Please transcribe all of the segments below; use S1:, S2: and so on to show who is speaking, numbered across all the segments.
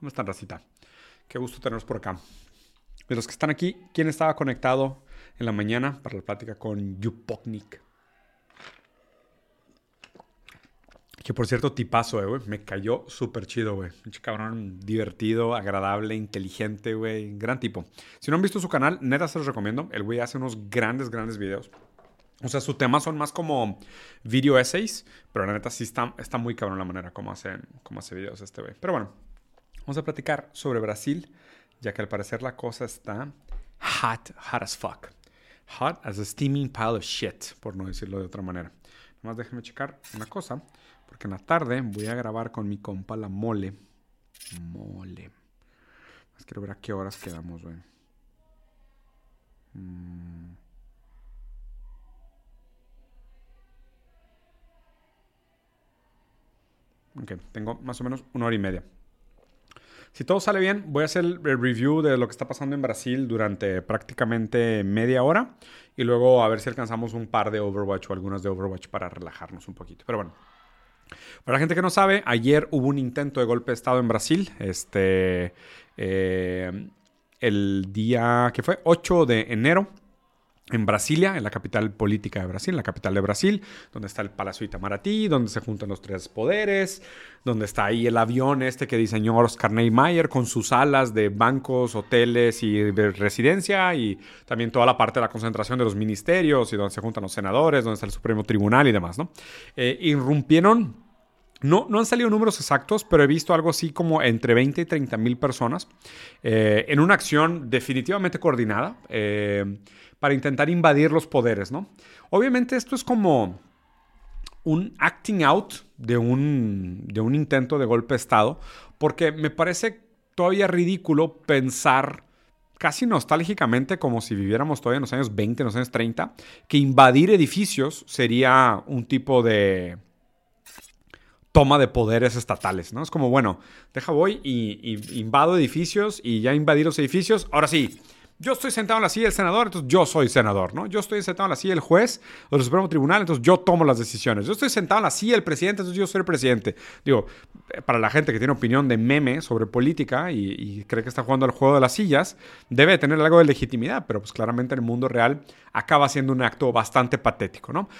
S1: ¿Cómo están, racita? Qué gusto tenerlos por acá. De los que están aquí, ¿quién estaba conectado en la mañana para la plática con Yupoknik? Que por cierto, tipazo, eh, güey. Me cayó súper chido, güey. Un cabrón divertido, agradable, inteligente, güey. Gran tipo. Si no han visto su canal, neta se los recomiendo. El güey hace unos grandes, grandes videos. O sea, sus temas son más como video essays, pero la neta sí está, está muy cabrón la manera como hace, como hace videos este güey. Pero bueno, vamos a platicar sobre Brasil, ya que al parecer la cosa está hot, hot as fuck. Hot as a steaming pile of shit, por no decirlo de otra manera. Nomás déjenme checar una cosa, porque en la tarde voy a grabar con mi compa la mole. Mole. Más quiero ver a qué horas quedamos, güey. Mm. Ok, tengo más o menos una hora y media. Si todo sale bien, voy a hacer el review de lo que está pasando en Brasil durante prácticamente media hora y luego a ver si alcanzamos un par de Overwatch o algunas de Overwatch para relajarnos un poquito. Pero bueno, para la gente que no sabe, ayer hubo un intento de golpe de Estado en Brasil. Este, eh, el día que fue 8 de enero en Brasilia, en la capital política de Brasil, en la capital de Brasil, donde está el Palacio Itamaraty, donde se juntan los tres poderes, donde está ahí el avión este que diseñó Oscar Niemeyer con sus alas de bancos, hoteles y de residencia, y también toda la parte de la concentración de los ministerios y donde se juntan los senadores, donde está el Supremo Tribunal y demás, ¿no? Eh, irrumpieron no, no han salido números exactos, pero he visto algo así como entre 20 y 30 mil personas eh, en una acción definitivamente coordinada eh, para intentar invadir los poderes, ¿no? Obviamente esto es como un acting out de un, de un intento de golpe de Estado, porque me parece todavía ridículo pensar casi nostálgicamente, como si viviéramos todavía en los años 20, en los años 30, que invadir edificios sería un tipo de toma de poderes estatales, ¿no? Es como, bueno, deja voy y, invado edificios y ya invadí los edificios, ahora sí, yo estoy sentado en la silla del senador, entonces yo soy senador, ¿no? Yo estoy sentado en la silla del juez o del Supremo Tribunal, entonces yo tomo las decisiones. Yo estoy sentado en la silla del presidente, entonces yo soy el presidente. Digo, eh, para la gente que tiene opinión de meme sobre política y, y cree que está jugando al juego de las sillas, debe tener algo de legitimidad, pero pues claramente en el mundo real acaba siendo un acto bastante patético, ¿no?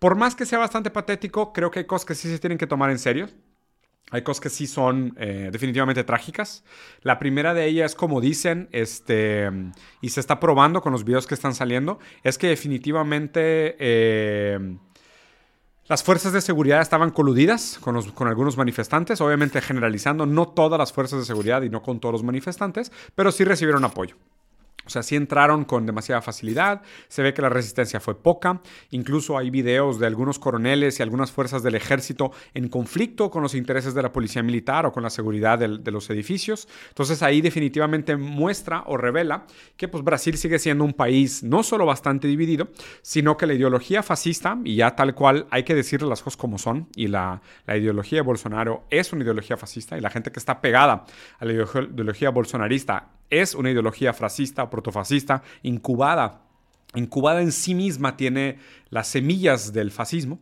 S1: Por más que sea bastante patético, creo que hay cosas que sí se tienen que tomar en serio. Hay cosas que sí son eh, definitivamente trágicas. La primera de ellas, como dicen, este, y se está probando con los videos que están saliendo, es que definitivamente eh, las fuerzas de seguridad estaban coludidas con, con algunos manifestantes, obviamente generalizando, no todas las fuerzas de seguridad y no con todos los manifestantes, pero sí recibieron apoyo. O sea, sí entraron con demasiada facilidad, se ve que la resistencia fue poca, incluso hay videos de algunos coroneles y algunas fuerzas del ejército en conflicto con los intereses de la policía militar o con la seguridad de los edificios. Entonces ahí definitivamente muestra o revela que pues, Brasil sigue siendo un país no solo bastante dividido, sino que la ideología fascista, y ya tal cual hay que decirle las cosas como son, y la, la ideología de Bolsonaro es una ideología fascista, y la gente que está pegada a la ideología bolsonarista es una ideología fascista, protofascista, incubada. Incubada en sí misma tiene las semillas del fascismo.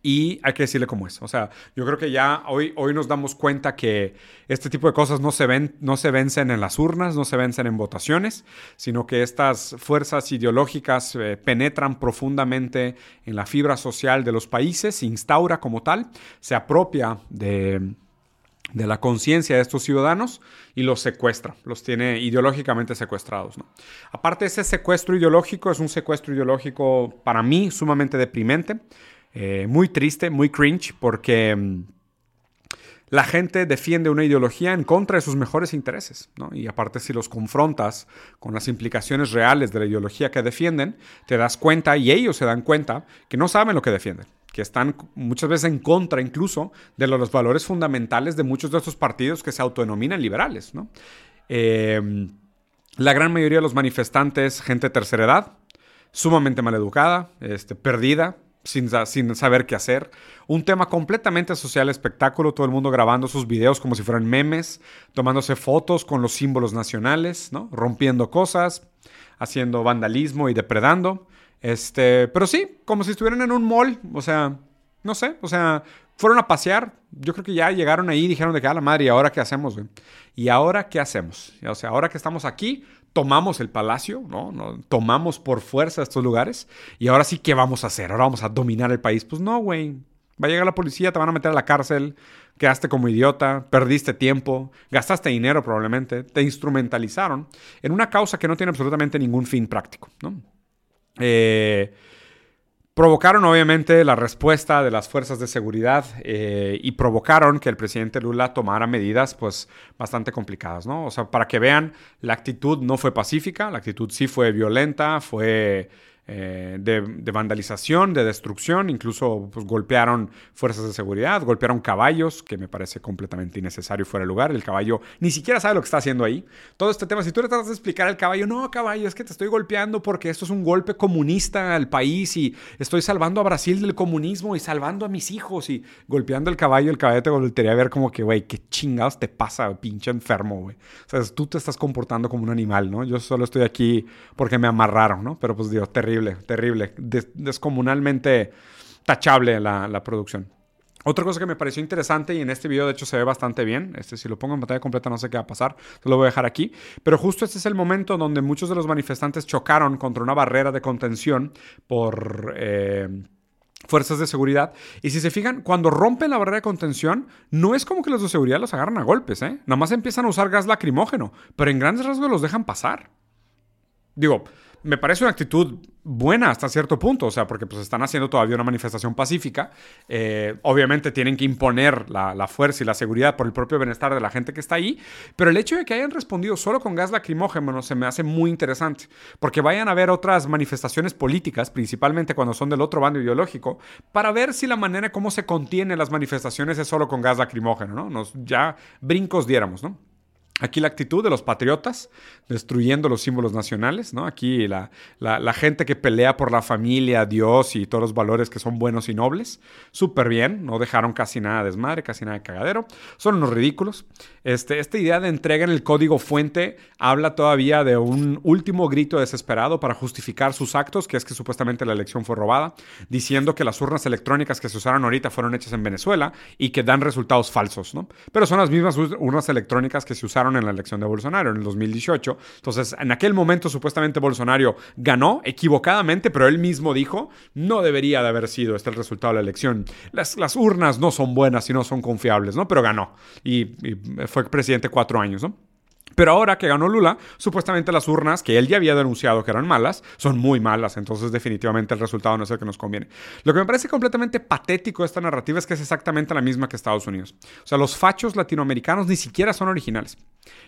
S1: Y hay que decirle cómo es. O sea, yo creo que ya hoy, hoy nos damos cuenta que este tipo de cosas no se, ven, no se vencen en las urnas, no se vencen en votaciones, sino que estas fuerzas ideológicas eh, penetran profundamente en la fibra social de los países, se instaura como tal, se apropia de, de la conciencia de estos ciudadanos y los secuestra, los tiene ideológicamente secuestrados. Aparte, ese secuestro ideológico es un secuestro ideológico para mí sumamente deprimente, eh, muy triste, muy cringe, porque mm, la gente defiende una ideología en contra de sus mejores intereses. Y aparte, si los confrontas con las implicaciones reales de la ideología que defienden, te das cuenta y ellos se dan cuenta que no saben lo que defienden que están muchas veces en contra incluso de los valores fundamentales de muchos de estos partidos que se autodenominan liberales. Eh, la gran mayoría de los manifestantes, gente de tercera edad, sumamente maleducada, este, perdida, sin, saber qué hacer. Un tema completamente social espectáculo, todo el mundo grabando sus videos como si fueran memes, tomándose fotos con los símbolos nacionales, rompiendo cosas, haciendo vandalismo y depredando. Este, pero sí, como si estuvieran en un mall, o sea, no sé, o sea, fueron a pasear, yo creo que ya llegaron ahí y dijeron de que a la madre, ¿y ahora qué hacemos? Güey? ¿Y ahora qué hacemos? O sea, ahora que estamos aquí, tomamos el palacio, ¿no? ¿no? Tomamos por fuerza estos lugares y ahora sí, ¿qué vamos a hacer? Ahora vamos a dominar el país. Pues no, güey. Va a llegar la policía, te van a meter a la cárcel, quedaste como idiota, perdiste tiempo, gastaste dinero probablemente, te instrumentalizaron en una causa que no tiene absolutamente ningún fin práctico, ¿no? Eh, provocaron obviamente la respuesta de las fuerzas de seguridad eh, y provocaron que el presidente Lula tomara medidas pues bastante complicadas, ¿no? O sea, para que vean, la actitud no fue pacífica, la actitud sí fue violenta, fue eh, de, vandalización, de destrucción, incluso pues, golpearon fuerzas de seguridad, golpearon caballos, que me parece completamente innecesario fuera de lugar. El caballo ni siquiera sabe lo que está haciendo ahí. Todo este tema, si tú le tratas de explicar al caballo, no, caballo, es que te estoy golpeando porque esto es un golpe comunista al país y estoy salvando a Brasil del comunismo y salvando a mis hijos y golpeando el caballo, el caballo te voltearía a ver como que, güey, qué chingados te pasa, pinche enfermo, güey. O sea, tú te estás comportando como un animal, ¿no? Yo solo estoy aquí porque me amarraron, ¿no? Pero pues digo, terrible terrible, descomunalmente tachable la, producción. Otra cosa que me pareció interesante y en este video de hecho se ve bastante bien, este si lo pongo en pantalla completa no sé qué va a pasar, lo voy a dejar aquí, pero justo este es el momento donde muchos de los manifestantes chocaron contra una barrera de contención por... Eh, fuerzas de seguridad. Y si se fijan, cuando rompen la barrera de contención, no es como que los de seguridad los agarran a golpes, ¿eh? Nada más empiezan a usar gas lacrimógeno, pero en grandes rasgos los dejan pasar. Digo, me parece una actitud buena hasta cierto punto, o sea, porque pues están haciendo todavía una manifestación pacífica. Eh, obviamente tienen que imponer la, fuerza y la seguridad por el propio bienestar de la gente que está ahí, pero el hecho de que hayan respondido solo con gas lacrimógeno se me hace muy interesante, porque vayan a ver otras manifestaciones políticas, principalmente cuando son del otro bando ideológico, para ver si la manera como se contienen las manifestaciones es solo con gas lacrimógeno, ¿no? Nos ya brincos diéramos, ¿no? Aquí la actitud de los patriotas, destruyendo los símbolos nacionales, ¿no? Aquí la, gente que pelea por la familia, Dios y todos los valores que son buenos y nobles, súper bien, no dejaron casi nada de desmadre, casi nada de cagadero, son unos ridículos. Este, esta idea de entrega en el código fuente habla todavía de un último grito desesperado para justificar sus actos, que es que supuestamente la elección fue robada, diciendo que las urnas electrónicas que se usaron ahorita fueron hechas en Venezuela y que dan resultados falsos, ¿no? Pero son las mismas urnas electrónicas que se usaron en la elección de Bolsonaro en el 2018. Entonces, en aquel momento supuestamente Bolsonaro ganó equivocadamente, pero él mismo dijo, no debería de haber sido este el resultado de la elección. Las, las urnas no son buenas y no son confiables, ¿no? Pero ganó y, y fue presidente cuatro años, ¿no? Pero ahora que ganó Lula, supuestamente las urnas que él ya había denunciado que eran malas, son muy malas. Entonces definitivamente el resultado no es el que nos conviene. Lo que me parece completamente patético de esta narrativa es que es exactamente la misma que Estados Unidos. O sea, los fachos latinoamericanos ni siquiera son originales.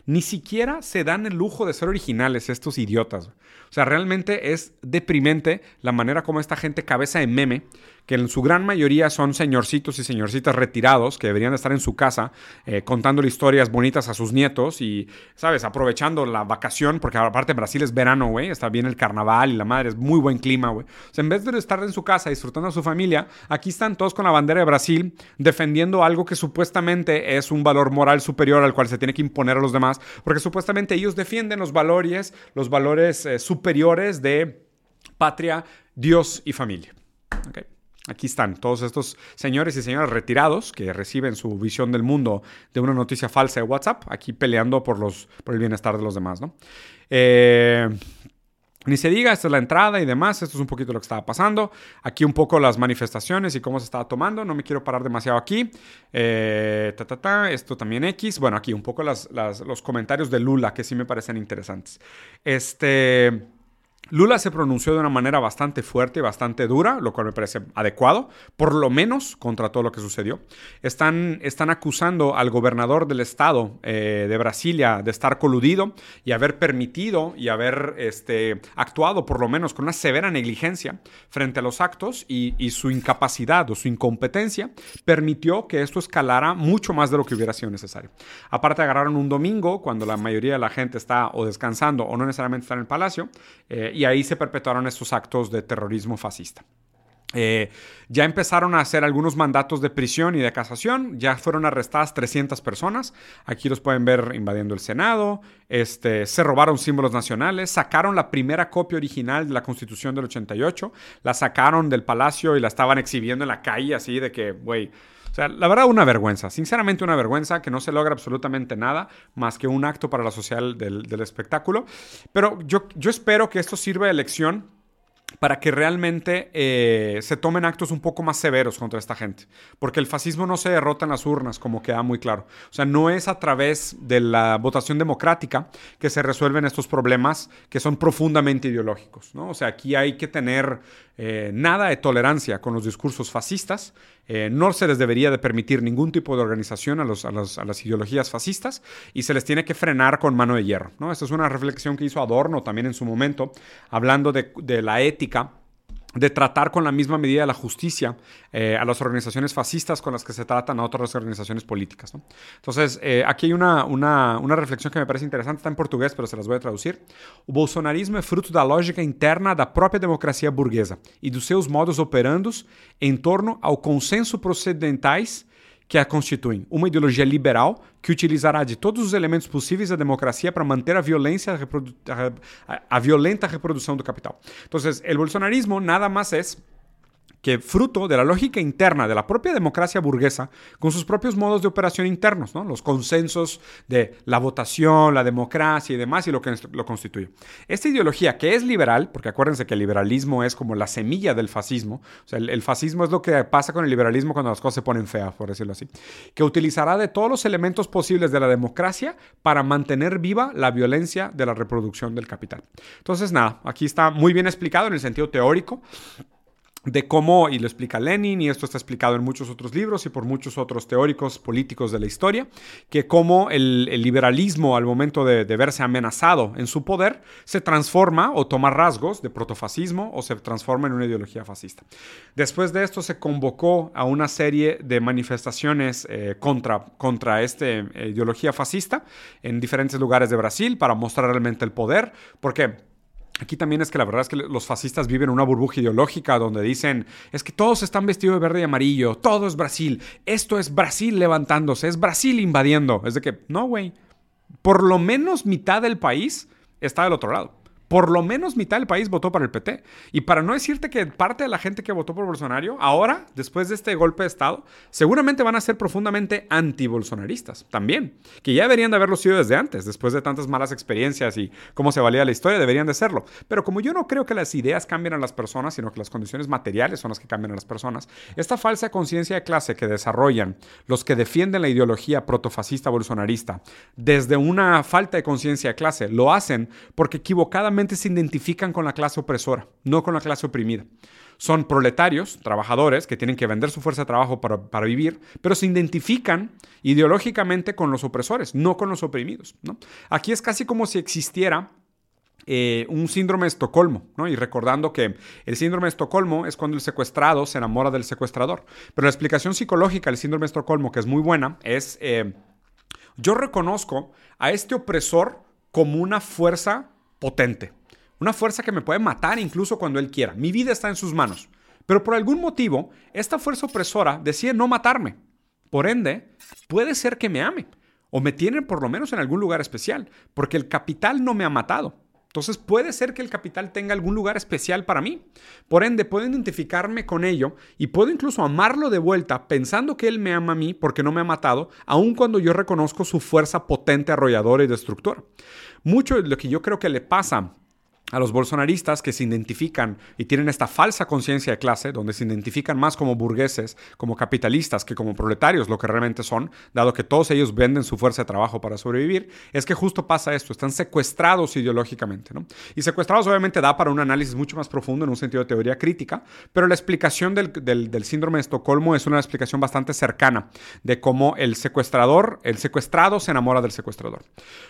S1: Ni siquiera se dan el lujo de ser originales estos idiotas. O sea, realmente es deprimente la manera como esta gente cabeza de meme que en su gran mayoría son señorcitos y señorcitas retirados que deberían estar en su casa eh, contándole historias bonitas a sus nietos y, ¿sabes? Aprovechando la vacación, porque aparte Brasil es verano, güey, está bien el carnaval y la madre, es muy buen clima, güey. O en vez de estar en su casa disfrutando a su familia, aquí están todos con la bandera de Brasil defendiendo algo que supuestamente es un valor moral superior al cual se tiene que imponer a los demás, porque supuestamente ellos defienden los valores, los valores eh, superiores de patria, Dios y familia. Okay. Aquí están todos estos señores y señoras retirados que reciben su visión del mundo de una noticia falsa de WhatsApp, aquí peleando por, los, por el bienestar de los demás, ¿no? Eh, ni se diga, esta es la entrada y demás, esto es un poquito lo que estaba pasando. Aquí un poco las manifestaciones y cómo se estaba tomando, no me quiero parar demasiado aquí. Eh, esto también X, bueno, aquí un poco los comentarios de Lula que sí me parecen interesantes. Este... Lula se pronunció de una manera bastante fuerte bastante dura, lo cual me parece adecuado, por lo menos contra todo lo que sucedió. Están, están acusando al gobernador del estado eh, de Brasilia de estar coludido y haber permitido y haber este, actuado por lo menos con una severa negligencia frente a los actos y, y su incapacidad o su incompetencia permitió que esto escalara mucho más de lo que hubiera sido necesario. Aparte agarraron un domingo cuando la mayoría de la gente está o descansando o no necesariamente está en el palacio. Eh, y ahí se perpetuaron estos actos de terrorismo fascista. Eh, ya empezaron a hacer algunos mandatos de prisión y de casación, ya fueron arrestadas 300 personas, aquí los pueden ver invadiendo el Senado, este, se robaron símbolos nacionales, sacaron la primera copia original de la Constitución del 88, la sacaron del palacio y la estaban exhibiendo en la calle así de que, güey, O sea, la verdad, una vergüenza. Sinceramente, una vergüenza que no se logra absolutamente nada más que un acto para la social del, del espectáculo. Pero yo, yo espero que esto sirva de lección para que realmente eh, se tomen actos un poco más severos contra esta gente. Porque el fascismo no se derrota en las urnas, como queda muy claro. O sea, no es a través de la votación democrática que se resuelven estos problemas que son profundamente ideológicos. ¿no? O sea, aquí hay que tener eh, nada de tolerancia con los discursos fascistas. Eh, no se les debería de permitir ningún tipo de organización a, las ideologías fascistas y se les tiene que frenar con mano de hierro. ¿no? Es una reflexión que hizo Adorno también en su momento, hablando de la ética de tratar con la misma medida de la justicia eh, a las organizaciones fascistas con las que se tratan a otras organizaciones políticas. Entonces, eh, aquí hay una, una, una, reflexión que me parece interesante, está en portugués, pero se las voy a traducir. O bolsonarismo é fruto da lógica interna da própria democracia burguesa e dos seus modos operandos em torno ao consenso procedimentais que a constituem. Uma ideologia liberal que utilizará de todos os elementos possíveis da democracia para manter a violência a, a violenta reprodução do capital. Então, o bolsonarismo nada mais é que fruto de la lógica interna de la propia democracia burguesa, con sus propios modos de operación internos, ¿no? los consensos de la votación, la democracia y demás, y lo que lo constituye. Esta ideología que es liberal, porque acuérdense que el liberalismo es como la semilla del fascismo, sea, el, fascismo es lo que pasa con el liberalismo cuando las cosas se ponen feas, por decirlo así, que utilizará de todos los elementos posibles de la democracia para mantener viva la violencia de la reproducción del capital. Entonces, nada, aquí está muy bien explicado en el sentido teórico de cómo, y lo explica Lenin, y esto está explicado en muchos otros libros y por muchos otros teóricos políticos de la historia, que cómo el, liberalismo al momento de, verse amenazado en su poder se transforma o toma rasgos de protofascismo o se transforma en una ideología fascista. Después de esto se convocó a una serie de manifestaciones eh, contra, contra esta eh, ideología fascista en diferentes lugares de Brasil para mostrar realmente el poder, porque Aquí también es que la verdad es que los fascistas viven una burbuja ideológica donde dicen, es que todos están vestidos de verde y amarillo, todo es Brasil, esto es Brasil levantándose, es Brasil invadiendo. Es de que, no, güey, por lo menos mitad del país está del otro lado por lo menos mitad del país votó para el PT. Y para no decirte que parte de la gente que votó por Bolsonaro, ahora, después de este golpe de Estado, seguramente van a ser profundamente anti-bolsonaristas también. Que ya deberían de haberlo sido desde antes, después de tantas malas experiencias y cómo se valía la historia, deberían de serlo. Pero como yo no creo que las ideas cambien a las personas, sino que las condiciones materiales son las que cambian a las personas, esta falsa conciencia de clase que desarrollan los que defienden la ideología protofascista bolsonarista desde una falta de conciencia de clase, lo hacen porque equivocadamente se identifican con la clase opresora, no con la clase oprimida. Son proletarios, trabajadores, que tienen que vender su fuerza de trabajo para, vivir, pero se identifican ideológicamente con los opresores, no con los oprimidos. Aquí es casi como si existiera eh, un síndrome de Estocolmo, ¿no? Y recordando que el síndrome de Estocolmo es cuando el secuestrado se enamora del secuestrador. Pero la explicación psicológica del síndrome de Estocolmo, que es muy buena, es eh, yo reconozco a este opresor como una fuerza potente. Una fuerza que me puede matar incluso cuando él quiera. Mi vida está en sus manos. Pero por algún motivo, esta fuerza opresora decide no matarme. Por ende, puede ser que me ame. O me tienen por lo menos en algún lugar especial. Porque el capital no me ha matado. Entonces puede ser que el capital tenga algún lugar especial para mí. Por ende, puedo identificarme con ello y puedo incluso amarlo de vuelta pensando que él me ama a mí porque no me ha matado, aun cuando yo reconozco su fuerza potente, arrolladora y destructora. Mucho de lo que yo creo que le pasa a los bolsonaristas que se identifican y tienen esta falsa conciencia de clase, donde se identifican más como burgueses, como capitalistas, que como proletarios, lo que realmente son, dado que todos ellos venden su fuerza de trabajo para sobrevivir, es que justo pasa esto, están secuestrados ideológicamente. ¿no? Y secuestrados obviamente da para un análisis mucho más profundo en un sentido de teoría crítica, pero la explicación del, del síndrome de Estocolmo es una explicación bastante cercana de cómo el secuestrador, el secuestrado se enamora del secuestrador.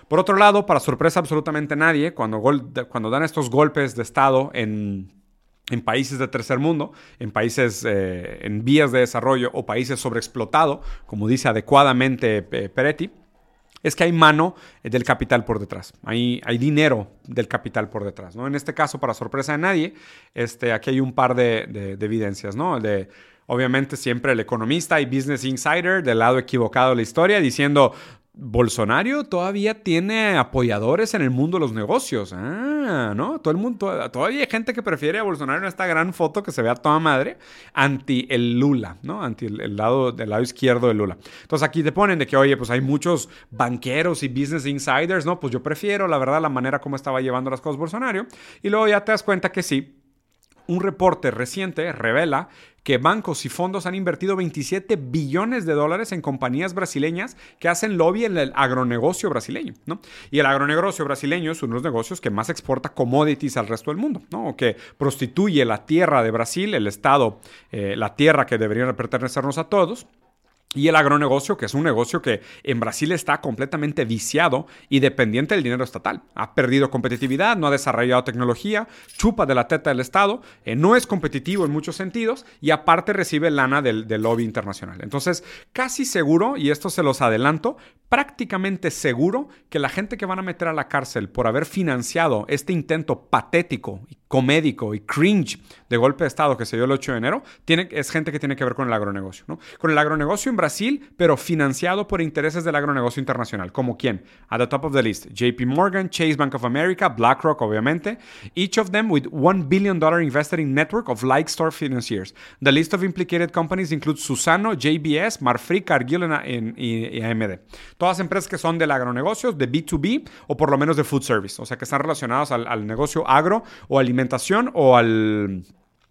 S1: Por otro lado, para sorpresa absolutamente nadie, cuando, cuando dan estos golpes de Estado en, países de tercer mundo, en países eh, en vías de desarrollo o países sobreexplotados, como dice adecuadamente eh, Peretti, es que hay mano del capital por detrás, hay, hay dinero del capital por detrás. ¿no? En este caso, para sorpresa de nadie, este, aquí hay un par de, de evidencias. ¿no? De, obviamente siempre el economista y Business Insider del lado equivocado de la historia diciendo, Bolsonaro todavía tiene apoyadores en el mundo de los negocios. Ah, ¿no? Todo el mundo, todavía hay gente que prefiere a Bolsonaro en esta gran foto que se vea toda madre, anti el Lula, ¿no? Anti el, lado, del lado izquierdo de Lula. Entonces aquí te ponen de que, oye, pues hay muchos banqueros y business insiders, ¿no? Pues yo prefiero, la verdad, la manera como estaba llevando las cosas Bolsonaro. Y luego ya te das cuenta que sí, un reporte reciente revela que bancos y fondos han invertido 27 billones de dólares en compañías brasileñas que hacen lobby en el agronegocio brasileño, ¿no? Y el agronegocio brasileño es uno de los negocios que más exporta commodities al resto del mundo, ¿no? O que prostituye la tierra de Brasil, el Estado, eh, la tierra que debería pertenecernos a todos, y el agronegocio, que es un negocio que en Brasil está completamente viciado y dependiente del dinero estatal. Ha perdido competitividad, no ha desarrollado tecnología, chupa de la teta del Estado, eh, no es competitivo en muchos sentidos y aparte recibe lana del, del lobby internacional. Entonces, casi seguro, y esto se los adelanto, prácticamente seguro que la gente que van a meter a la cárcel por haber financiado este intento patético y comédico y cringe de golpe de Estado que se dio el 8 de enero, tiene, es gente que tiene que ver con el agronegocio. ¿no? Con el agronegocio en Brasil, pero financiado por intereses del agronegocio internacional. ¿Como quién? At the top of the list, JP Morgan, Chase Bank of America, BlackRock, obviamente. Each of them with $1 billion invested in network of like store financiers. The list of implicated companies includes Susano, JBS, Marfrig, Cargill y AMD. Todas empresas que son del agronegocio, de B2B o por lo menos de food service, o sea, que están relacionadas al, negocio agro o o al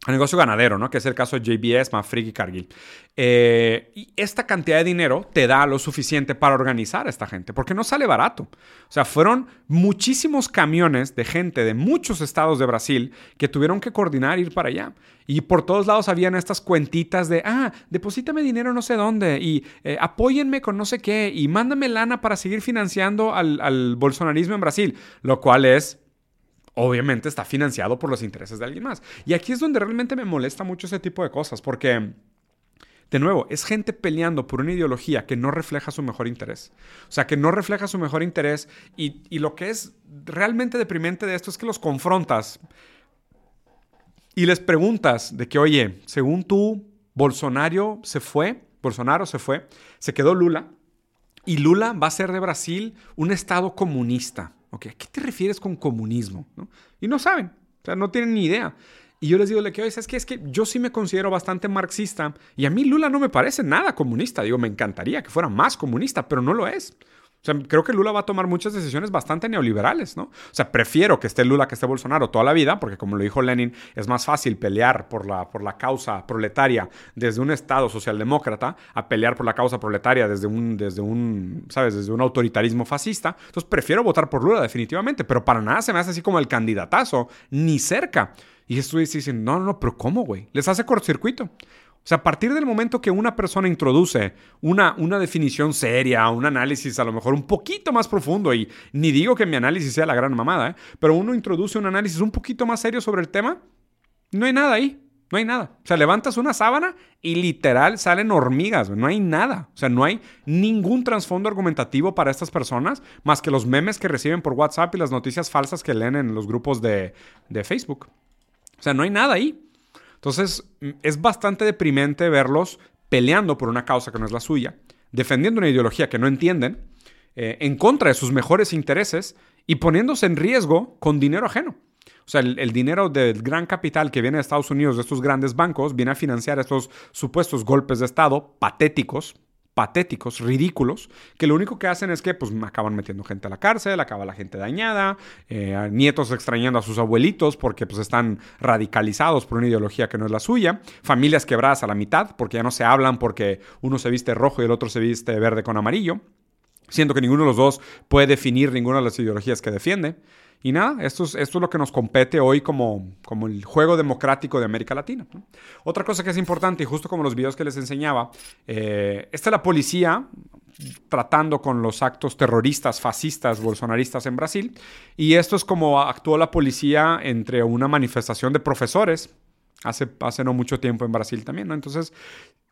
S1: negocio ganadero, ¿no? Que es el caso de JBS, Mafrig y Cargill. Eh, y esta cantidad de dinero te da lo suficiente para organizar a esta gente, porque no sale barato. O sea, fueron muchísimos camiones de gente de muchos estados de Brasil que tuvieron que coordinar ir para allá. Y por todos lados habían estas cuentitas de, ah, deposítame dinero no sé dónde y eh, apóyenme con no sé qué y mándame lana para seguir financiando al bolsonarismo en Brasil, lo cual es obviamente está financiado por los intereses de alguien más. Y aquí es donde realmente me molesta mucho ese tipo de cosas, porque, de nuevo, es gente peleando por una ideología que no refleja su mejor interés. O sea, que no refleja su mejor interés y, y lo que es realmente deprimente de esto es que los confrontas y les preguntas de que, oye, según tú, Bolsonaro se fue, Bolsonaro se fue, se quedó Lula, y Lula va a ser de Brasil un estado comunista. ¿A qué te refieres con comunismo? Y no saben, o sea, no tienen ni idea. Y yo les digo, que oye, es que es que yo sí me considero bastante marxista y a mí Lula no me parece nada comunista. Digo, me encantaría que fuera más comunista, pero no lo es. O sea, creo que Lula va a tomar muchas decisiones bastante neoliberales, ¿no? O sea, prefiero que esté Lula que esté Bolsonaro toda la vida, porque como lo dijo Lenin, es más fácil pelear por la, por la causa proletaria desde un Estado socialdemócrata a pelear por la causa proletaria desde un, desde un, ¿sabes? Desde un autoritarismo fascista. Entonces, prefiero votar por Lula definitivamente, pero para nada se me hace así como el candidatazo, ni cerca. Y estoy diciendo, no, no, no, pero ¿cómo, güey? Les hace cortocircuito. O sea, a partir del momento que una persona introduce una, una definición seria, un análisis a lo mejor un poquito más profundo, y ni digo que mi análisis sea la gran mamada, ¿eh? pero uno introduce un análisis un poquito más serio sobre el tema, no hay nada ahí. No hay nada. O sea, levantas una sábana y literal salen hormigas. No hay nada. O sea, no hay ningún trasfondo argumentativo para estas personas más que los memes que reciben por WhatsApp y las noticias falsas que leen en los grupos de, de Facebook. O sea, no hay nada ahí. Entonces, es bastante deprimente verlos peleando por una causa que no es la suya, defendiendo una ideología que no entienden, eh, en contra de sus mejores intereses y poniéndose en riesgo con dinero ajeno. O sea, el, dinero del gran capital que viene de Estados Unidos, de estos grandes bancos, viene a financiar estos supuestos golpes de Estado patéticos, patéticos, ridículos, que lo único que hacen es que pues acaban metiendo gente a la cárcel, acaba la gente dañada, eh, nietos extrañando a sus abuelitos porque pues están radicalizados por una ideología que no es la suya, familias quebradas a la mitad porque ya no se hablan porque uno se viste rojo y el otro se viste verde con amarillo, siendo que ninguno de los dos puede definir ninguna de las ideologías que defiende. Y nada, esto es, esto es lo que nos compete hoy como, como el juego democrático de América Latina. Otra cosa que es importante, y justo como los videos que les enseñaba, eh, esta es la policía tratando con los actos terroristas, fascistas, bolsonaristas en Brasil. Y esto es como actuó la policía entre una manifestación de profesores hace, hace no mucho tiempo en Brasil también, ¿no? Entonces,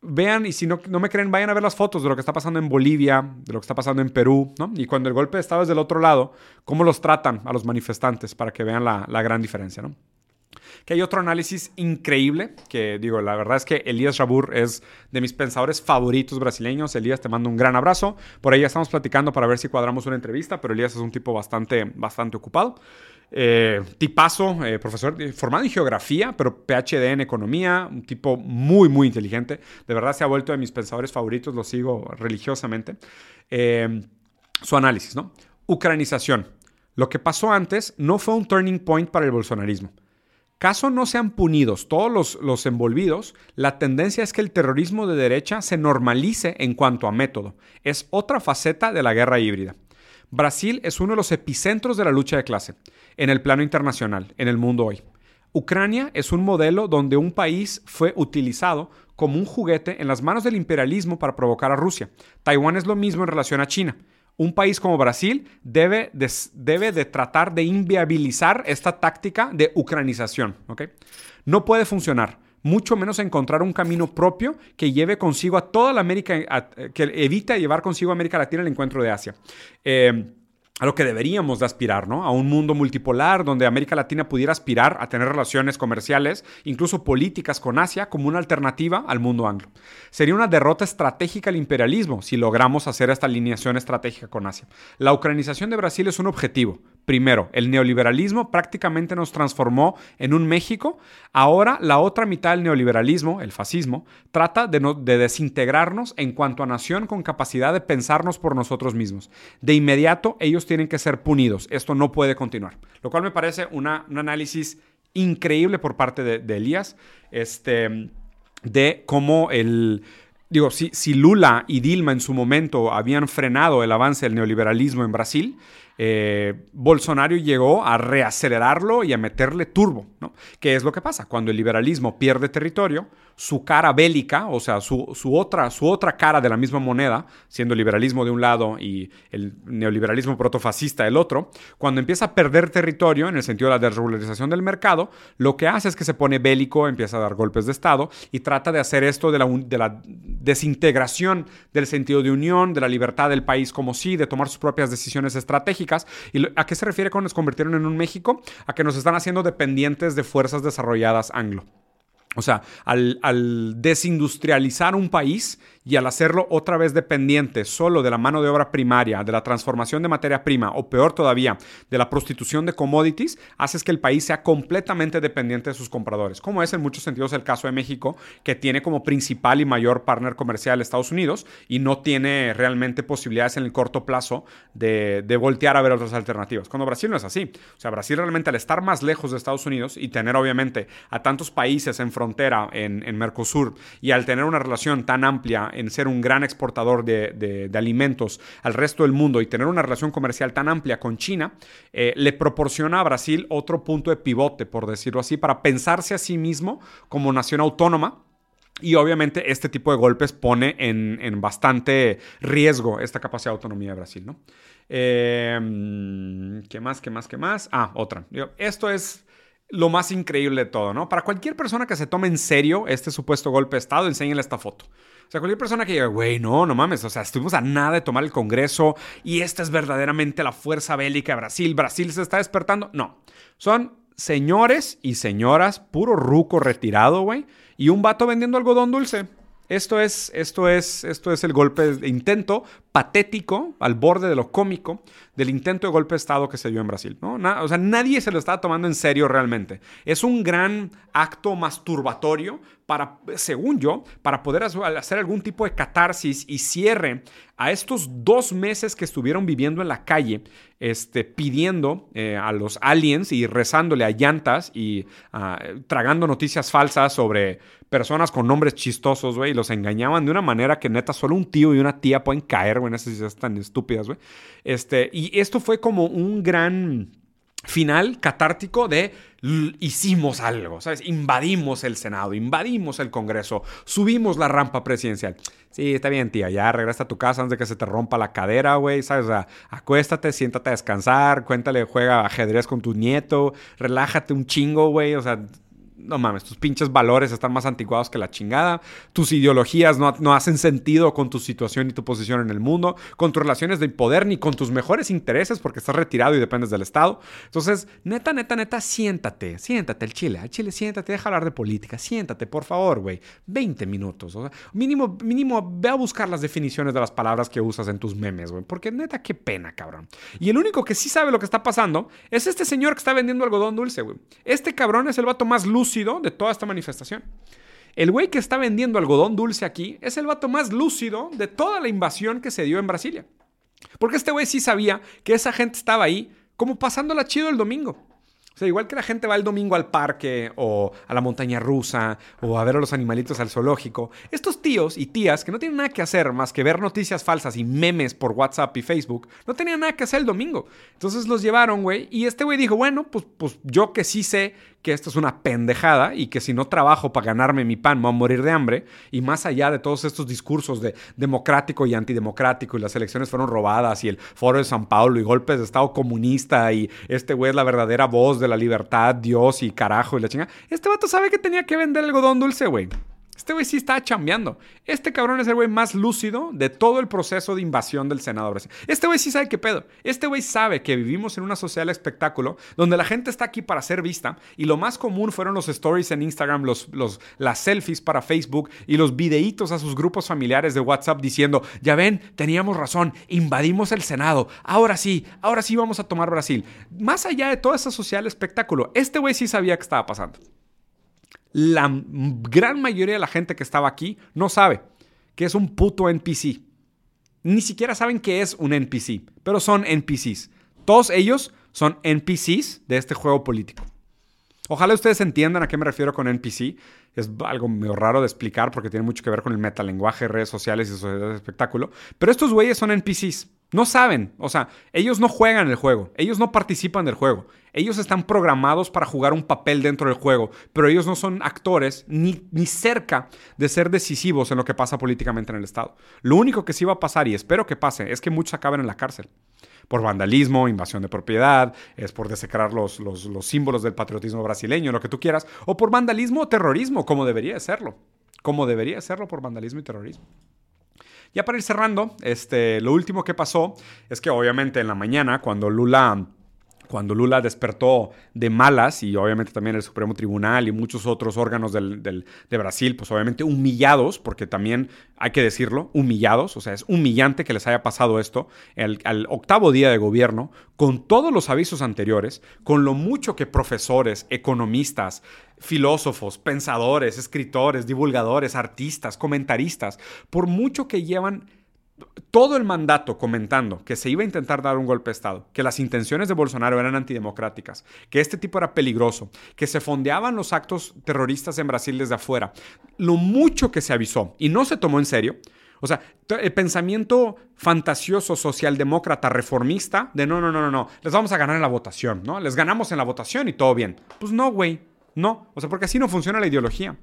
S1: vean y si no, no me creen, vayan a ver las fotos de lo que está pasando en Bolivia, de lo que está pasando en Perú, ¿no? Y cuando el golpe de Estado es del otro lado, cómo los tratan a los manifestantes para que vean la, la gran diferencia, ¿no? Que hay otro análisis increíble, que digo, la verdad es que Elías Rabur es de mis pensadores favoritos brasileños. Elías, te mando un gran abrazo. Por ahí ya estamos platicando para ver si cuadramos una entrevista, pero Elías es un tipo bastante, bastante ocupado. Eh, tipazo, eh, profesor formado en geografía, pero PhD en economía, un tipo muy, muy inteligente. De verdad se ha vuelto de mis pensadores favoritos, lo sigo religiosamente. Eh, su análisis, ¿no? Ucranización. Lo que pasó antes no fue un turning point para el bolsonarismo. Caso no sean punidos todos los, los, envolvidos, la tendencia es que el terrorismo de derecha se normalice en cuanto a método. Es otra faceta de la guerra híbrida. Brasil es uno de los epicentros de la lucha de clase en el plano internacional, en el mundo hoy. Ucrania es un modelo donde un país fue utilizado como un juguete en las manos del imperialismo para provocar a Rusia. Taiwán es lo mismo en relación a China un país como Brasil debe de, debe de tratar de inviabilizar esta táctica de ucranización. No puede funcionar, mucho menos encontrar un camino propio que lleve consigo a toda la América, que evite llevar consigo a América Latina el encuentro de Asia. Eh, a lo que deberíamos de aspirar, ¿no? A un mundo multipolar donde América Latina pudiera aspirar a tener relaciones comerciales, incluso políticas con Asia, como una alternativa al mundo anglo. Sería una derrota estratégica al imperialismo si logramos hacer esta alineación estratégica con Asia. La ucranización de Brasil es un objetivo, Primero, el neoliberalismo prácticamente nos transformó en un México. Ahora la otra mitad del neoliberalismo, el fascismo, trata de, desintegrarnos en cuanto a nación con capacidad de pensarnos por nosotros mismos. De inmediato ellos tienen que ser punidos. Esto no puede continuar. Lo cual me parece un análisis increíble por parte de, Elías este, de cómo el... Digo, si, si Lula y Dilma en su momento habían frenado el avance del neoliberalismo en Brasil, eh, Bolsonaro llegó a reacelerarlo y a meterle turbo, ¿no? ¿Qué es lo que pasa? Cuando el liberalismo pierde territorio, su cara bélica, o sea, su, otra, su otra cara de la misma moneda, siendo el liberalismo de un lado y el neoliberalismo protofascista del otro, cuando empieza a perder territorio en el sentido de la desregularización del mercado, lo que hace es que se pone bélico, empieza a dar golpes de Estado y trata de hacer esto de la, de la desintegración del sentido de unión, de la libertad del país como sí, de tomar sus propias decisiones estratégicas. ¿Y a qué se refiere cuando nos convirtieron en un México? A que nos están haciendo dependientes de fuerzas desarrolladas anglo. O sea, al, al, desindustrializar un país y al hacerlo otra vez dependiente solo de la mano de obra primaria, de la transformación de materia prima o peor todavía, de la prostitución de commodities, haces que el país sea completamente dependiente de sus compradores, como es en muchos sentidos el caso de México, que tiene como principal y mayor partner comercial Estados Unidos y no tiene realmente posibilidades en el corto plazo de, de voltear a ver otras alternativas. Cuando Brasil no es así. O sea, Brasil realmente al estar más lejos de Estados Unidos y tener obviamente a tantos países en frontera en, en Mercosur y al tener una relación tan amplia en ser un gran exportador de, alimentos al resto del mundo y tener una relación comercial tan amplia con China, eh, le proporciona a Brasil otro punto de pivote, por decirlo así, para pensarse a sí mismo como nación autónoma y obviamente este tipo de golpes pone en, bastante riesgo esta capacidad de autonomía de Brasil, ¿no? Em, ¿Qué más? ¿Qué más? ¿Qué más? Ah, otra. Esto es lo más increíble de todo, ¿no? Para cualquier persona que se tome en serio este supuesto golpe de Estado, enséñale esta foto. O sea, cualquier persona que diga, güey, no, no mames, o sea, estuvimos a nada de tomar el Congreso y esta es verdaderamente la fuerza bélica de Brasil, Brasil se está despertando. No, son señores y señoras, puro ruco retirado, güey, y un vato vendiendo algodón dulce. Esto es, esto es, esto es el golpe de intento patético, al borde de lo cómico, del intento de golpe de Estado que se dio en Brasil. ¿no? o sea, nadie se lo estaba tomando en serio realmente. Es un gran acto masturbatorio para, según yo, para poder hacer algún tipo de catarsis y cierre a estos dos meses que estuvieron viviendo en la calle, este, pidiendo eh, a los aliens y rezándole a llantas y ah, tragando noticias falsas sobre personas con nombres chistosos, güey, y los engañaban de una manera que neta solo un tío y una tía pueden caer, güey, en esas ideas tan estúpidas, güey. Este, y esto fue como un gran final catártico de hicimos algo, ¿sabes? Invadimos el Senado, invadimos el Congreso, subimos la rampa presidencial. Sí, está bien, tía, ya regresa a tu casa antes de que se te rompa la cadera, güey, ¿sabes? O sea, acuéstate, siéntate a descansar, cuéntale, juega ajedrez con tu nieto, relájate un chingo, güey, o sea, no mames, tus pinches valores están más anticuados que la chingada, tus ideologías no, no, hacen sentido con tu situación y tu posición en el mundo, con tus relaciones de poder ni con tus mejores intereses porque estás retirado y dependes del Estado. Entonces, neta, neta, neta, siéntate, siéntate el chile, al chile, siéntate, deja hablar de política, siéntate, por favor, güey, 20 minutos, mínimo, mínimo, ve a buscar las definiciones de las palabras que usas en tus memes, güey, porque neta, qué pena, cabrón. Y el único que sí sabe lo que está pasando es este señor que está vendiendo algodón dulce, güey. Este cabrón es el vato más luz de toda esta manifestación. El güey que está vendiendo algodón dulce aquí es el vato más lúcido de toda la invasión que se dio en Brasilia. Porque este güey sí sabía que esa gente estaba ahí como pasándola chido el domingo. O sea, igual que la gente va el domingo al parque o a la montaña rusa o a ver a los animalitos al zoológico, estos tíos y tías que no tienen nada que hacer más que ver noticias falsas y memes por WhatsApp y Facebook, no tenían nada que hacer el domingo. Entonces los llevaron, güey, y este güey dijo, bueno, pues, pues yo que sí sé que esto es una pendejada y que si no trabajo para ganarme mi pan me voy a morir de hambre. Y más allá de todos estos discursos de democrático y antidemocrático y las elecciones fueron robadas y el foro de San Paulo y golpes de Estado comunista y este güey es la verdadera voz de la libertad, Dios y carajo y la chinga. Este vato sabe que tenía que vender algodón dulce, güey. Este güey sí está chambeando. Este cabrón es el güey más lúcido de todo el proceso de invasión del Senado Brasil. Este güey sí sabe qué pedo. Este güey sabe que vivimos en una sociedad espectáculo donde la gente está aquí para ser vista y lo más común fueron los stories en Instagram, los, las selfies para Facebook y los videitos a sus grupos familiares de WhatsApp diciendo, ya ven, teníamos razón, invadimos el Senado, ahora sí, ahora sí vamos a tomar Brasil. Más allá de toda esa social espectáculo, este güey sí sabía qué estaba pasando la gran mayoría de la gente que estaba aquí no sabe que es un puto NPC. Ni siquiera saben qué es un NPC, pero son NPCs. Todos ellos son NPCs de este juego político. Ojalá ustedes entiendan a qué me refiero con NPC. Es algo medio raro de explicar porque tiene mucho que ver con el metalenguaje, redes sociales y sociedad de espectáculo. Pero estos güeyes son NPCs. No saben, o sea, ellos no juegan el juego, ellos no participan del juego, ellos están programados para jugar un papel dentro del juego, pero ellos no son actores ni, ni cerca de ser decisivos en lo que pasa políticamente en el Estado. Lo único que sí va a pasar, y espero que pase, es que muchos acaben en la cárcel. Por vandalismo, invasión de propiedad, es por desecrar los, los, los símbolos del patriotismo brasileño, lo que tú quieras, o por vandalismo o terrorismo, como debería de serlo. Como debería de serlo por vandalismo y terrorismo. Ya para ir cerrando, este, lo último que pasó es que obviamente en la mañana, cuando Lula cuando Lula despertó de malas y obviamente también el Supremo Tribunal y muchos otros órganos de Brasil, pues obviamente humillados, porque también hay que decirlo, humillados, o sea, es humillante que les haya pasado esto al octavo día de gobierno, con todos los avisos anteriores, con lo mucho que profesores, economistas, filósofos, pensadores, escritores, divulgadores, artistas, comentaristas, por mucho que llevan todo el mandato comentando que se iba a intentar dar un golpe de Estado, que las intenciones de Bolsonaro eran antidemocráticas, que este tipo era peligroso, que se fondeaban los actos terroristas en Brasil desde afuera, lo mucho que se avisó y no se tomó en serio. O sea, el pensamiento fantasioso socialdemócrata reformista de no, no, no, no, no, les vamos a ganar en la votación, ¿no? Les ganamos en la votación y todo bien. Pues no, güey, no. O sea, porque así no funciona la ideología.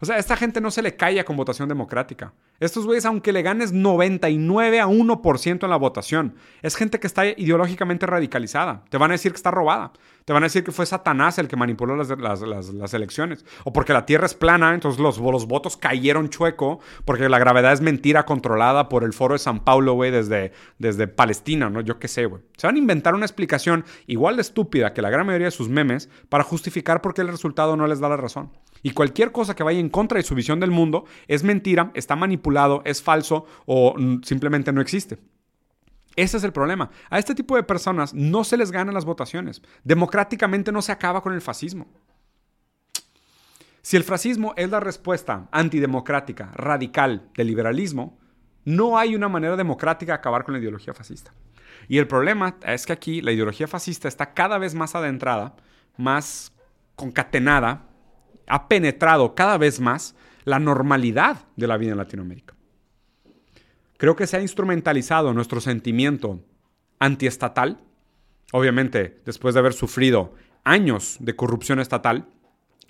S1: O sea, a esta gente no se le calla con votación democrática. Estos güeyes, aunque le ganes 99 a 1% en la votación, es gente que está ideológicamente radicalizada. Te van a decir que está robada. Te van a decir que fue Satanás el que manipuló las, elecciones. O porque la Tierra es plana, entonces los, los, votos cayeron chueco, porque la gravedad es mentira controlada por el foro de San Paulo, güey, desde, desde Palestina, ¿no? Yo qué sé, güey. Se van a inventar una explicación igual de estúpida que la gran mayoría de sus memes para justificar por qué el resultado no les da la razón. Y cualquier cosa que vaya en contra de su visión del mundo es mentira, está manipulado, es falso o simplemente no existe. Ese es el problema. A este tipo de personas no se les ganan las votaciones. Democráticamente no se acaba con el fascismo. Si el fascismo es la respuesta antidemocrática, radical del liberalismo, no hay una manera democrática de acabar con la ideología fascista. Y el problema es que aquí la ideología fascista está cada vez más adentrada, más concatenada ha penetrado cada vez más la normalidad de la vida en Latinoamérica. Creo que se ha instrumentalizado nuestro sentimiento antiestatal, obviamente después de haber sufrido años de corrupción estatal,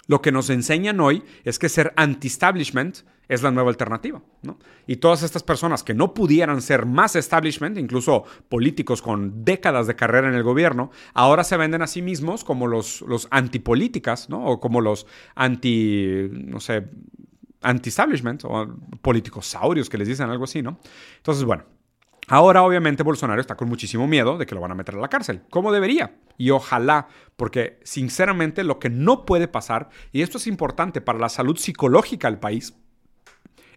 S1: lo que nos enseñan hoy es que ser anti-establishment es la nueva alternativa. ¿no? Y todas estas personas que no pudieran ser más establishment, incluso políticos con décadas de carrera en el gobierno, ahora se venden a sí mismos como los, los antipolíticas, ¿no? o como los anti, no sé, anti-establishment, o políticos saurios que les dicen algo así, ¿no? Entonces, bueno, Ahora, obviamente, Bolsonaro está con muchísimo miedo de que lo van a meter a la cárcel, como debería. Y ojalá, porque sinceramente lo que no puede pasar, y esto es importante para la salud psicológica del país,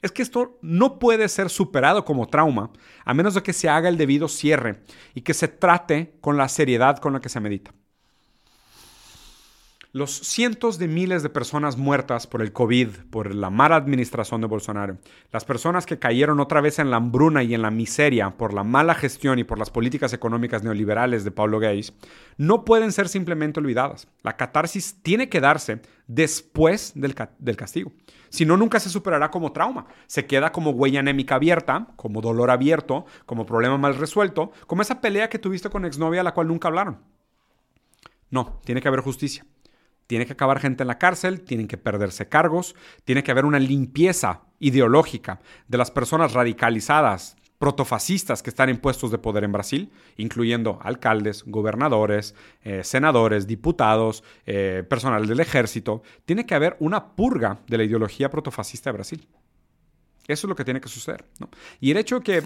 S1: es que esto no puede ser superado como trauma a menos de que se haga el debido cierre y que se trate con la seriedad con la que se medita. Los cientos de miles de personas muertas por el COVID, por la mala administración de Bolsonaro, las personas que cayeron otra vez en la hambruna y en la miseria por la mala gestión y por las políticas económicas neoliberales de Pablo Gates, no pueden ser simplemente olvidadas. La catarsis tiene que darse después del, del castigo. Si no, nunca se superará como trauma. Se queda como huella anémica abierta, como dolor abierto, como problema mal resuelto, como esa pelea que tuviste con exnovia a la cual nunca hablaron. No, tiene que haber justicia. Tiene que acabar gente en la cárcel, tienen que perderse cargos, tiene que haber una limpieza ideológica de las personas radicalizadas, protofascistas que están en puestos de poder en Brasil, incluyendo alcaldes, gobernadores, eh, senadores, diputados, eh, personal del ejército. Tiene que haber una purga de la ideología protofascista de Brasil. Eso es lo que tiene que suceder. Y el hecho que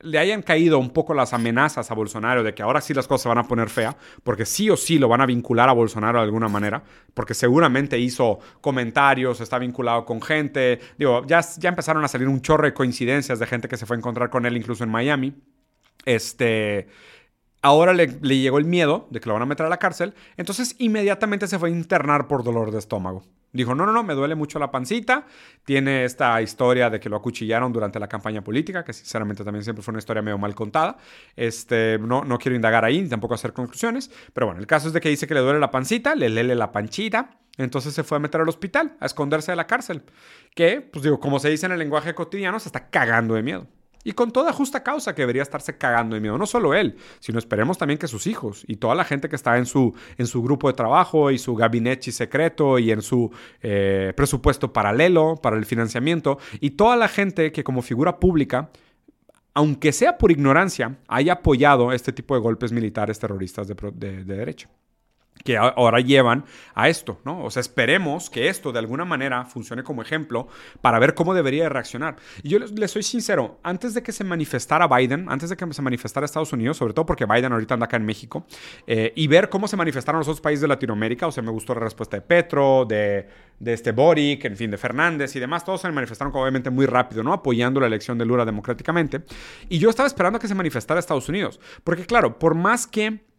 S1: le hayan caído un poco las amenazas a Bolsonaro de que ahora sí las cosas se van a poner fea, porque sí o sí lo van a vincular a Bolsonaro de alguna manera, porque seguramente hizo comentarios, está vinculado con gente, digo, ya, ya empezaron a salir un chorro de coincidencias de gente que se fue a encontrar con él incluso en Miami. Este, ahora le, le llegó el miedo de que lo van a meter a la cárcel, entonces inmediatamente se fue a internar por dolor de estómago. Dijo, no, no, no, me duele mucho la pancita. Tiene esta historia de que lo acuchillaron durante la campaña política, que sinceramente también siempre fue una historia medio mal contada. Este, no, no quiero indagar ahí, tampoco hacer conclusiones. Pero bueno, el caso es de que dice que le duele la pancita, le lele la panchita. Entonces se fue a meter al hospital, a esconderse de la cárcel. Que, pues digo, como se dice en el lenguaje cotidiano, se está cagando de miedo. Y con toda justa causa que debería estarse cagando de miedo. No solo él, sino esperemos también que sus hijos y toda la gente que está en su, en su grupo de trabajo y su gabinete secreto y en su eh, presupuesto paralelo para el financiamiento y toda la gente que como figura pública aunque sea por ignorancia, haya apoyado este tipo de golpes militares terroristas de, de, de derecha que ahora llevan a esto, ¿no? O sea, esperemos que esto de alguna manera funcione como ejemplo para ver cómo debería reaccionar. Y yo les, soy sincero, antes de que se manifestara Biden, antes de que se manifestara Estados Unidos, sobre todo porque Biden ahorita anda acá en México, eh, y ver cómo se manifestaron los otros países de Latinoamérica, o sea, me gustó la respuesta de Petro, de, de este Boric, en fin, de Fernández y demás, todos se manifestaron obviamente muy rápido, ¿no? Apoyando la elección de Lula democráticamente. Y yo estaba esperando a que se manifestara Estados Unidos, porque claro, por más que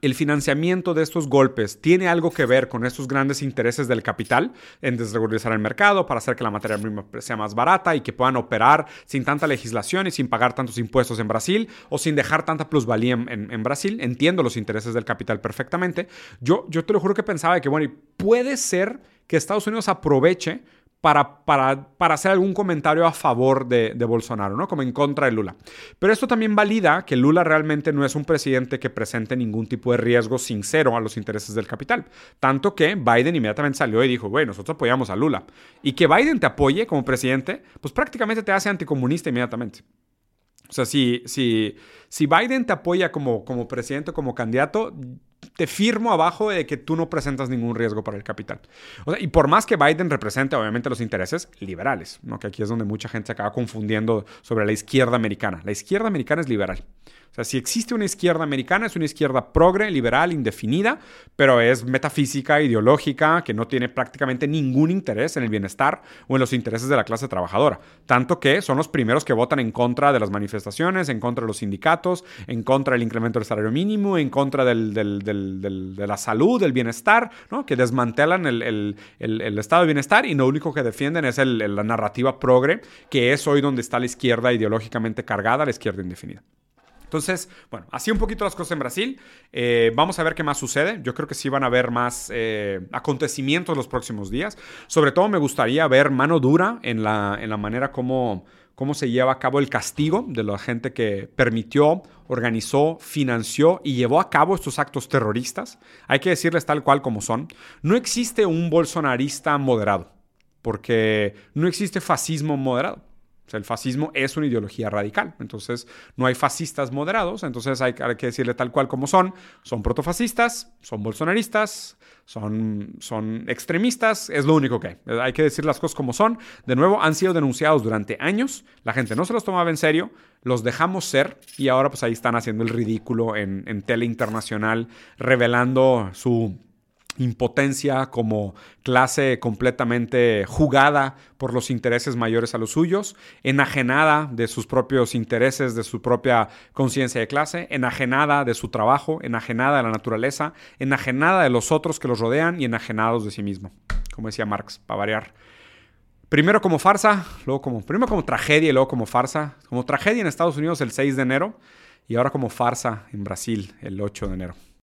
S1: el financiamiento de estos golpes tiene algo que ver con estos grandes intereses del capital en desregularizar el mercado para hacer que la materia prima sea más barata y que puedan operar sin tanta legislación y sin pagar tantos impuestos en Brasil o sin dejar tanta plusvalía en, Brasil. Entiendo los intereses del capital perfectamente. Yo, yo te lo juro que pensaba que, bueno, puede ser que Estados Unidos aproveche para, para, para, hacer algún comentario a favor de, de, Bolsonaro, ¿no? Como en contra de Lula. Pero esto también valida que Lula realmente no es un presidente que presente ningún tipo de riesgo sincero a los intereses del capital. Tanto que Biden inmediatamente salió y dijo, bueno, nosotros apoyamos a Lula. Y que Biden te apoye como presidente, pues prácticamente te hace anticomunista inmediatamente. O sea, si, si, si Biden te apoya como, como presidente, como candidato, te firmo abajo de que tú no presentas ningún riesgo para el capital. y por más que Biden represente obviamente los intereses liberales, ¿no? que aquí es donde mucha gente se acaba confundiendo sobre la izquierda americana. La izquierda americana es liberal. O sea, si existe una izquierda americana, es una izquierda progre, liberal, indefinida, pero es metafísica, ideológica, que no tiene prácticamente ningún interés en el bienestar o en los intereses de la clase trabajadora. Tanto que son los primeros que votan en contra de las manifestaciones, en contra de los sindicatos, en contra del incremento del salario mínimo, en contra del, de la salud, del bienestar, que desmantelan el, estado de bienestar y lo único que defienden es la narrativa progre, que es hoy donde está la izquierda ideológicamente cargada, la izquierda indefinida. Entonces, bueno, así un poquito las cosas en Brasil. Eh, vamos a ver qué más sucede. Yo creo que sí van a haber más eh, acontecimientos los próximos días. Sobre todo me gustaría ver mano dura en la, en la manera como, cómo se lleva a cabo el castigo de la gente que permitió, organizó, financió y llevó a cabo estos actos terroristas. Hay que decirles tal cual como son. No existe un bolsonarista moderado. porque no existe fascismo moderado. El fascismo es una ideología radical. Entonces, no hay fascistas moderados. Entonces, hay, que decirle tal cual como son. Son protofascistas, son bolsonaristas, son, son extremistas. Es lo único que hay. Hay que decir las cosas como son. De nuevo, han sido denunciados durante años. La gente no se los tomaba en serio. Los dejamos ser. Y ahora, pues ahí están haciendo el ridículo en, en tele internacional, revelando su impotencia como clase completamente jugada por los intereses mayores a los suyos, enajenada de sus propios intereses, de su propia conciencia de clase, enajenada de su trabajo, enajenada de la naturaleza, enajenada de los otros que los rodean y enajenados de sí mismo, como decía Marx, para variar. Primero como farsa, luego como, primero como tragedia y luego como farsa. Como tragedia en Estados Unidos el 6 de enero y ahora como farsa en Brasil el 8 de enero.